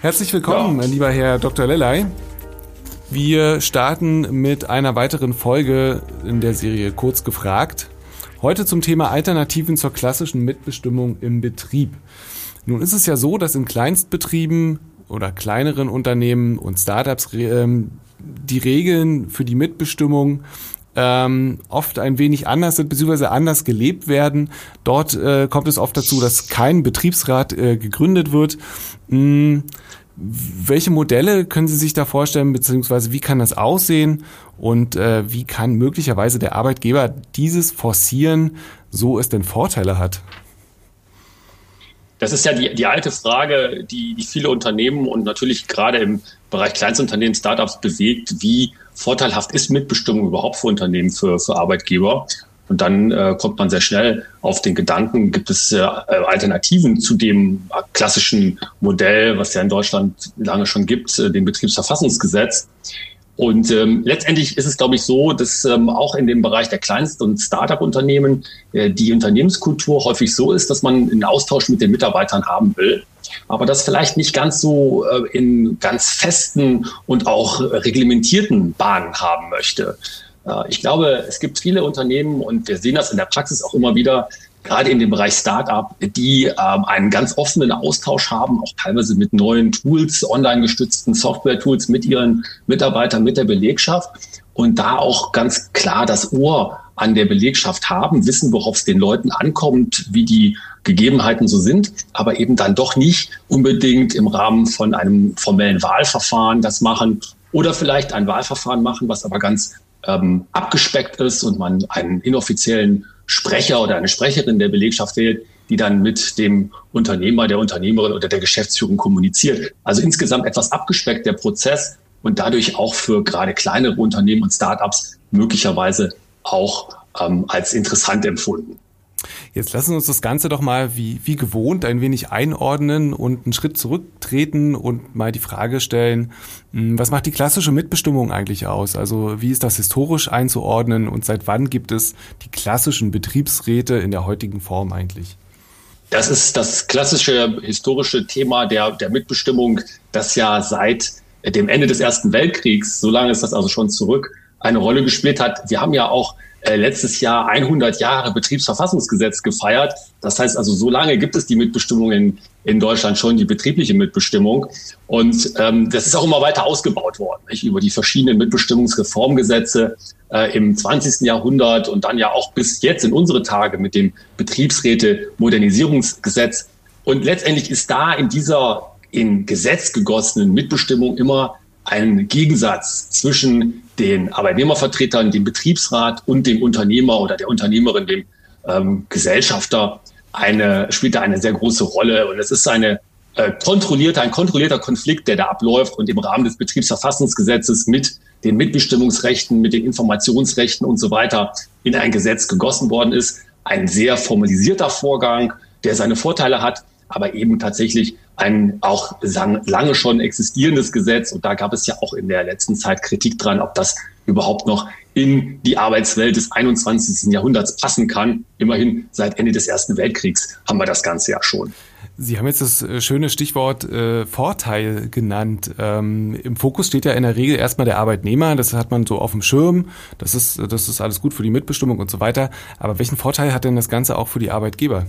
Herzlich willkommen, ja. lieber Herr Dr. Lellay. Wir starten mit einer weiteren Folge in der Serie Kurz gefragt. Heute zum Thema Alternativen zur klassischen Mitbestimmung im Betrieb. Nun ist es ja so, dass in Kleinstbetrieben oder kleineren Unternehmen und Startups ähm, die Regeln für die Mitbestimmung ähm, oft ein wenig anders sind, beziehungsweise anders gelebt werden. Dort äh, kommt es oft dazu, dass kein Betriebsrat äh, gegründet wird. Hm, welche Modelle können Sie sich da vorstellen, beziehungsweise wie kann das aussehen und äh, wie kann möglicherweise der Arbeitgeber dieses forcieren, so es denn Vorteile hat? Das ist ja die, die alte Frage, die, die viele Unternehmen und natürlich gerade im Bereich Kleinstunternehmen, Startups bewegt. Wie vorteilhaft ist Mitbestimmung überhaupt für Unternehmen, für, für Arbeitgeber? Und dann äh, kommt man sehr schnell auf den Gedanken, gibt es äh, Alternativen zu dem klassischen Modell, was ja in Deutschland lange schon gibt, äh, dem Betriebsverfassungsgesetz. Und ähm, letztendlich ist es, glaube ich, so, dass ähm, auch in dem Bereich der Kleinst- und Start-up-Unternehmen äh, die Unternehmenskultur häufig so ist, dass man einen Austausch mit den Mitarbeitern haben will, aber das vielleicht nicht ganz so äh, in ganz festen und auch reglementierten Bahnen haben möchte. Äh, ich glaube, es gibt viele Unternehmen und wir sehen das in der Praxis auch immer wieder, gerade in dem Bereich Startup, die ähm, einen ganz offenen Austausch haben, auch teilweise mit neuen Tools, online gestützten Software-Tools mit ihren Mitarbeitern, mit der Belegschaft. Und da auch ganz klar das Ohr an der Belegschaft haben, wissen, worauf es den Leuten ankommt, wie die Gegebenheiten so sind, aber eben dann doch nicht unbedingt im Rahmen von einem formellen Wahlverfahren das machen oder vielleicht ein Wahlverfahren machen, was aber ganz ähm, abgespeckt ist und man einen inoffiziellen Sprecher oder eine Sprecherin der Belegschaft wählt, die dann mit dem Unternehmer, der Unternehmerin oder der Geschäftsführung kommuniziert. Also insgesamt etwas abgespeckt der Prozess und dadurch auch für gerade kleinere Unternehmen und Startups möglicherweise auch ähm, als interessant empfunden. Jetzt lassen wir uns das Ganze doch mal wie, wie gewohnt ein wenig einordnen und einen Schritt zurücktreten und mal die Frage stellen, hm, was macht die klassische Mitbestimmung eigentlich aus? Also wie ist das historisch einzuordnen und seit wann gibt es die klassischen Betriebsräte in der heutigen Form eigentlich? Das ist das klassische historische Thema der, der Mitbestimmung, das ja seit dem Ende des Ersten Weltkriegs, so lange ist das also schon zurück, eine Rolle gespielt hat. Wir haben ja auch äh, letztes Jahr 100 Jahre Betriebsverfassungsgesetz gefeiert. Das heißt also, so lange gibt es die Mitbestimmung in, in Deutschland schon, die betriebliche Mitbestimmung. Und ähm, das ist auch immer weiter ausgebaut worden, nicht? über die verschiedenen Mitbestimmungsreformgesetze äh, im 20. Jahrhundert und dann ja auch bis jetzt in unsere Tage mit dem Betriebsräte-Modernisierungsgesetz. Und letztendlich ist da in dieser in Gesetz gegossenen Mitbestimmung immer ein Gegensatz zwischen den Arbeitnehmervertretern, dem Betriebsrat und dem Unternehmer oder der Unternehmerin, dem ähm, Gesellschafter, eine, spielt da eine sehr große Rolle. Und es ist eine äh, kontrollierte, ein kontrollierter Konflikt, der da abläuft und im Rahmen des Betriebsverfassungsgesetzes mit den Mitbestimmungsrechten, mit den Informationsrechten und so weiter in ein Gesetz gegossen worden ist. Ein sehr formalisierter Vorgang, der seine Vorteile hat, aber eben tatsächlich ein auch lange schon existierendes Gesetz. Und da gab es ja auch in der letzten Zeit Kritik dran, ob das überhaupt noch in die Arbeitswelt des 21. Jahrhunderts passen kann. Immerhin seit Ende des Ersten Weltkriegs haben wir das Ganze ja schon. Sie haben jetzt das äh, schöne Stichwort äh, Vorteil genannt. Ähm, Im Fokus steht ja in der Regel erstmal der Arbeitnehmer. Das hat man so auf dem Schirm. Das ist, das ist alles gut für die Mitbestimmung und so weiter. Aber welchen Vorteil hat denn das Ganze auch für die Arbeitgeber?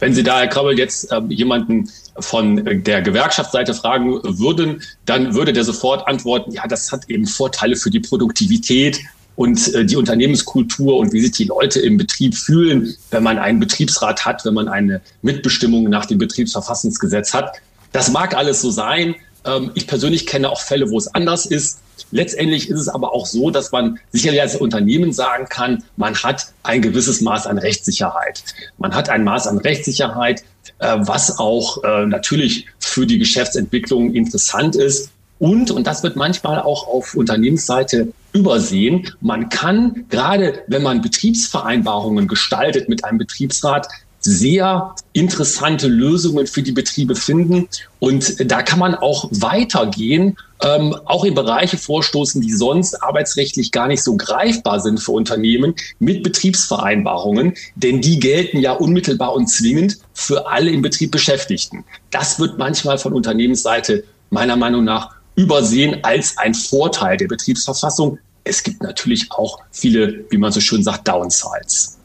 Wenn Sie da, Herr Krabbel, jetzt äh, jemanden von der Gewerkschaftsseite fragen würden, dann würde der sofort antworten, ja, das hat eben Vorteile für die Produktivität und äh, die Unternehmenskultur und wie sich die Leute im Betrieb fühlen, wenn man einen Betriebsrat hat, wenn man eine Mitbestimmung nach dem Betriebsverfassungsgesetz hat. Das mag alles so sein. Ähm, ich persönlich kenne auch Fälle, wo es anders ist. Letztendlich ist es aber auch so, dass man sicherlich als Unternehmen sagen kann, man hat ein gewisses Maß an Rechtssicherheit. Man hat ein Maß an Rechtssicherheit, äh, was auch äh, natürlich für die Geschäftsentwicklung interessant ist. Und, und das wird manchmal auch auf Unternehmensseite übersehen, man kann, gerade wenn man Betriebsvereinbarungen gestaltet mit einem Betriebsrat, sehr interessante Lösungen für die Betriebe finden. Und da kann man auch weitergehen, ähm, auch in Bereiche vorstoßen, die sonst arbeitsrechtlich gar nicht so greifbar sind für Unternehmen mit Betriebsvereinbarungen, denn die gelten ja unmittelbar und zwingend für alle im Betrieb Beschäftigten. Das wird manchmal von Unternehmensseite meiner Meinung nach übersehen als ein Vorteil der Betriebsverfassung. Es gibt natürlich auch viele, wie man so schön sagt, Downsides.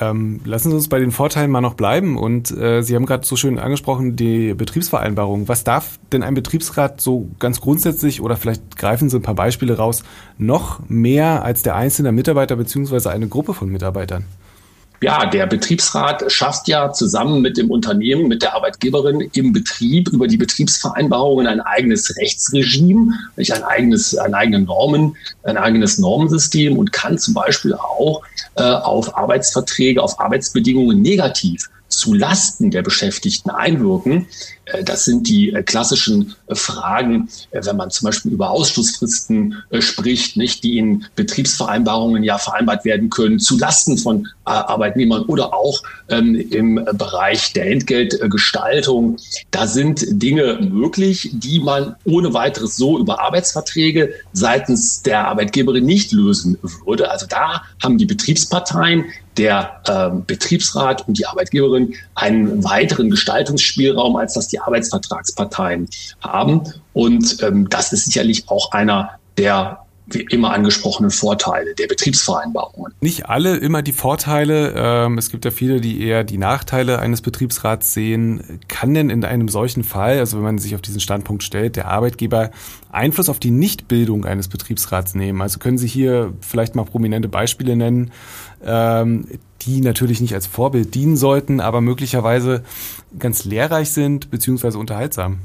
Ähm, lassen Sie uns bei den Vorteilen mal noch bleiben. Und äh, Sie haben gerade so schön angesprochen, die Betriebsvereinbarung. Was darf denn ein Betriebsrat so ganz grundsätzlich oder vielleicht greifen Sie ein paar Beispiele raus, noch mehr als der einzelne Mitarbeiter beziehungsweise eine Gruppe von Mitarbeitern? Ja, der Betriebsrat schafft ja zusammen mit dem Unternehmen, mit der Arbeitgeberin im Betrieb über die Betriebsvereinbarungen ein eigenes Rechtsregime, ein eigenes, ein eigene Normen, ein eigenes Normensystem und kann zum Beispiel auch äh, auf Arbeitsverträge, auf Arbeitsbedingungen negativ zu Lasten der Beschäftigten einwirken. Äh, das sind die äh, klassischen äh, Fragen, wenn man zum Beispiel über Ausschlussfristen spricht, nicht, die in Betriebsvereinbarungen ja vereinbart werden können, zu Lasten von Arbeitnehmern oder auch ähm, im Bereich der Entgeltgestaltung. Da sind Dinge möglich, die man ohne weiteres so über Arbeitsverträge seitens der Arbeitgeberin nicht lösen würde. Also da haben die Betriebsparteien der äh, Betriebsrat und die Arbeitgeberin einen weiteren Gestaltungsspielraum, als das die Arbeitsvertragsparteien haben. Und ähm, das ist sicherlich auch einer der immer angesprochenen Vorteile der Betriebsvereinbarungen. Nicht alle immer die Vorteile. Ähm, es gibt ja viele, die eher die Nachteile eines Betriebsrats sehen. Kann denn in einem solchen Fall, also wenn man sich auf diesen Standpunkt stellt, der Arbeitgeber Einfluss auf die Nichtbildung eines Betriebsrats nehmen? Also können Sie hier vielleicht mal prominente Beispiele nennen, ähm, die natürlich nicht als Vorbild dienen sollten, aber möglicherweise ganz lehrreich sind beziehungsweise unterhaltsam?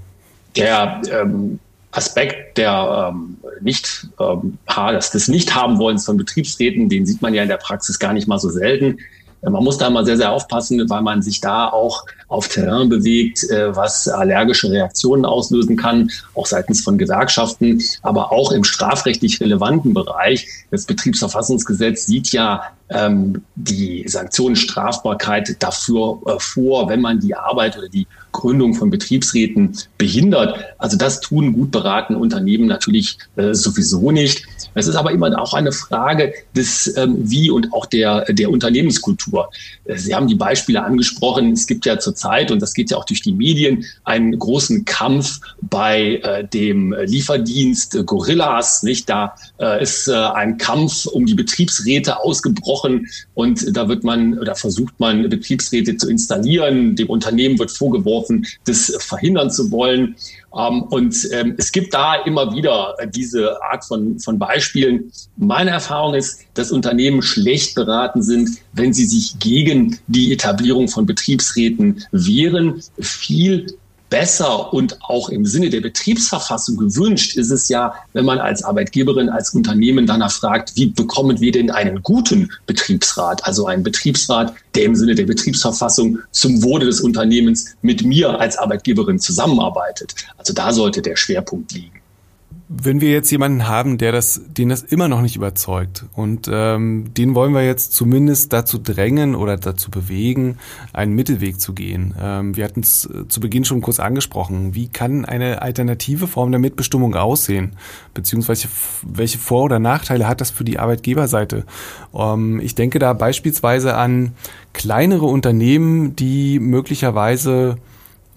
Der ähm Aspekt der ähm, nicht ähm, des, des nicht haben wollens von Betriebsräten, den sieht man ja in der Praxis gar nicht mal so selten. Äh, man muss da mal sehr, sehr aufpassen, weil man sich da auch auf Terrain bewegt, äh, was allergische Reaktionen auslösen kann, auch seitens von Gewerkschaften, aber auch im strafrechtlich relevanten Bereich. Das Betriebsverfassungsgesetz sieht ja ähm, die Sanktionenstrafbarkeit dafür äh, vor, wenn man die Arbeit oder die Gründung von Betriebsräten behindert. Also das tun gut beratene Unternehmen natürlich äh, sowieso nicht. Es ist aber immer auch eine Frage des ähm, Wie und auch der, der Unternehmenskultur. Äh, Sie haben die Beispiele angesprochen. Es gibt ja zurzeit, und das geht ja auch durch die Medien, einen großen Kampf bei äh, dem Lieferdienst Gorillas. Nicht? Da äh, ist äh, ein Kampf um die Betriebsräte ausgebrochen und da wird man oder versucht man, Betriebsräte zu installieren. Dem Unternehmen wird vorgeworfen, vorgeworfen, das verhindern zu wollen. Ähm, und ähm, es gibt da immer wieder diese Art von, von Beispielen. Meine Erfahrung ist, dass Unternehmen schlecht beraten sind, wenn sie sich gegen die Etablierung von Betriebsräten wehren. Viel besser und auch im Sinne der Betriebsverfassung gewünscht ist es ja, wenn man als Arbeitgeberin, als Unternehmen danach fragt, wie bekommen wir denn einen guten Betriebsrat, also einen Betriebsrat, der im Sinne der Betriebsverfassung zum Wohle des Unternehmens mit mir als Arbeitgeberin zusammenarbeitet. Also da sollte der Schwerpunkt liegen. Wenn wir jetzt jemanden haben, der das, den das immer noch nicht überzeugt und ähm, den wollen wir jetzt zumindest dazu drängen oder dazu bewegen, einen Mittelweg zu gehen. Ähm, wir hatten es äh, zu Beginn schon kurz angesprochen. Wie kann eine alternative Form der Mitbestimmung aussehen? Beziehungsweise welche Vor- oder Nachteile hat das für die Arbeitgeberseite? Ähm, ich denke da beispielsweise an kleinere Unternehmen, die möglicherweise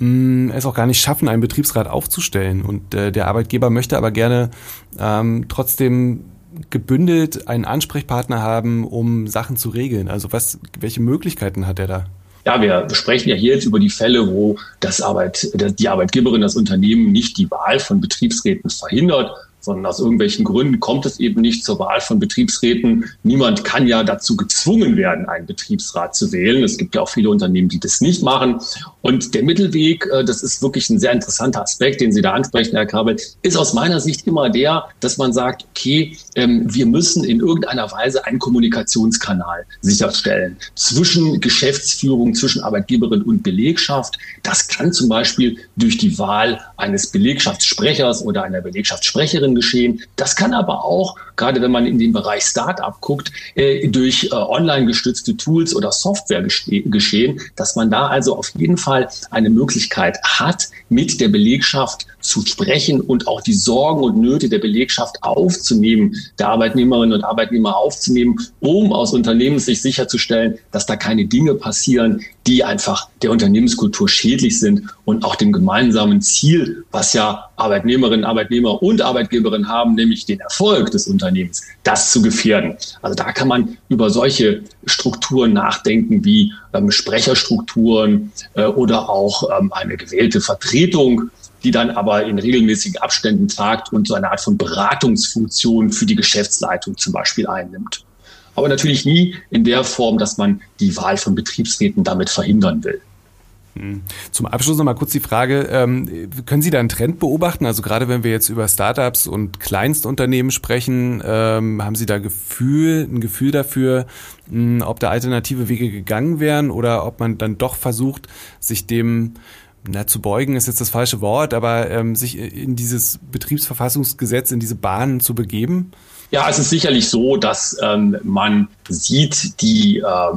es auch gar nicht schaffen, einen Betriebsrat aufzustellen. Und äh, der Arbeitgeber möchte aber gerne ähm, trotzdem gebündelt einen Ansprechpartner haben, um Sachen zu regeln. Also was, welche Möglichkeiten hat er da? Ja, wir sprechen ja hier jetzt über die Fälle, wo das Arbeit, die Arbeitgeberin, das Unternehmen nicht die Wahl von Betriebsräten verhindert, sondern aus irgendwelchen Gründen kommt es eben nicht zur Wahl von Betriebsräten. Niemand kann ja dazu gezwungen werden, einen Betriebsrat zu wählen. Es gibt ja auch viele Unternehmen, die das nicht machen. Und der Mittelweg, äh, das ist wirklich ein sehr interessanter Aspekt, den Sie da ansprechen, Herr Kabel, ist aus meiner Sicht immer der, dass man sagt, okay, ähm, wir müssen in irgendeiner Weise einen Kommunikationskanal sicherstellen zwischen Geschäftsführung, zwischen Arbeitgeberin und Belegschaft. Das kann zum Beispiel durch die Wahl eines Belegschaftssprechers oder einer Belegschaftssprecherin geschehen. Das kann aber auch, gerade wenn man in den Bereich Startup guckt, äh, durch äh, online gestützte Tools oder Software geschehen, dass man da also auf jeden Fall eine Möglichkeit hat, mit der Belegschaft zu sprechen und auch die Sorgen und Nöte der Belegschaft aufzunehmen, der Arbeitnehmerinnen und Arbeitnehmer aufzunehmen, um aus Unternehmenssicht sicherzustellen, dass da keine Dinge passieren, die einfach der Unternehmenskultur schädlich sind und auch dem gemeinsamen Ziel, was ja Arbeitnehmerinnen, Arbeitnehmer und Arbeitgeberinnen haben, nämlich den Erfolg des Unternehmens, das zu gefährden. Also da kann man über solche Strukturen nachdenken wie ähm, Sprecherstrukturen äh, oder auch ähm, eine gewählte Vertretung die dann aber in regelmäßigen Abständen tagt und so eine Art von Beratungsfunktion für die Geschäftsleitung zum Beispiel einnimmt aber natürlich nie in der Form, dass man die Wahl von Betriebsräten damit verhindern will. Hm. Zum Abschluss noch mal kurz die Frage, ähm, können Sie da einen Trend beobachten? Also gerade wenn wir jetzt über Startups und Kleinstunternehmen sprechen, ähm, haben Sie da Gefühl, ein Gefühl dafür, hm, ob da alternative Wege gegangen wären oder ob man dann doch versucht, sich dem na, zu beugen ist jetzt das falsche Wort, aber ähm, sich in dieses Betriebsverfassungsgesetz, in diese Bahnen zu begeben? Ja, es ist sicherlich so, dass ähm, man sieht, die, äh,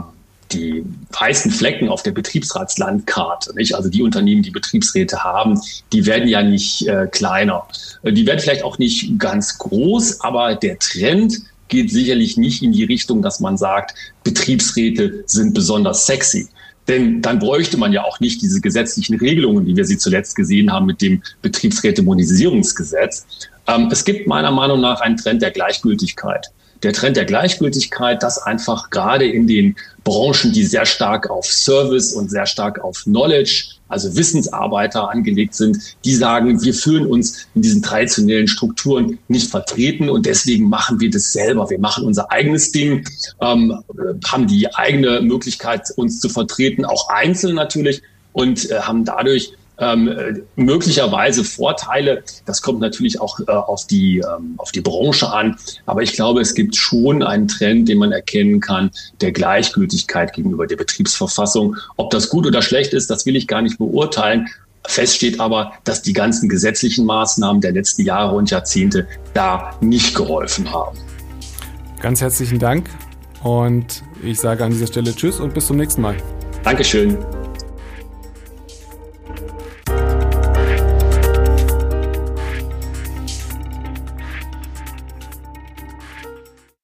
die weißen Flecken auf der Betriebsratslandkarte, nicht? also die Unternehmen, die Betriebsräte haben, die werden ja nicht äh, kleiner. Äh, die werden vielleicht auch nicht ganz groß, aber der Trend geht sicherlich nicht in die Richtung, dass man sagt, Betriebsräte sind besonders sexy. Denn dann bräuchte man ja auch nicht diese gesetzlichen Regelungen, wie wir sie zuletzt gesehen haben mit dem Betriebsrätemonisierungsgesetz. Ähm, es gibt meiner Meinung nach einen Trend der Gleichgültigkeit. Der Trend der Gleichgültigkeit, dass einfach gerade in den Branchen, die sehr stark auf Service und sehr stark auf Knowledge, also Wissensarbeiter angelegt sind, die sagen, wir fühlen uns in diesen traditionellen Strukturen nicht vertreten und deswegen machen wir das selber. Wir machen unser eigenes Ding, ähm, haben die eigene Möglichkeit, uns zu vertreten, auch einzeln natürlich und äh, haben dadurch ähm, möglicherweise Vorteile. Das kommt natürlich auch äh, auf, die, ähm, auf die Branche an. Aber ich glaube, es gibt schon einen Trend, den man erkennen kann, der Gleichgültigkeit gegenüber der Betriebsverfassung. Ob das gut oder schlecht ist, das will ich gar nicht beurteilen. Fest steht aber, dass die ganzen gesetzlichen Maßnahmen der letzten Jahre und Jahrzehnte da nicht geholfen haben. Ganz herzlichen Dank und ich sage an dieser Stelle Tschüss und bis zum nächsten Mal. Dankeschön.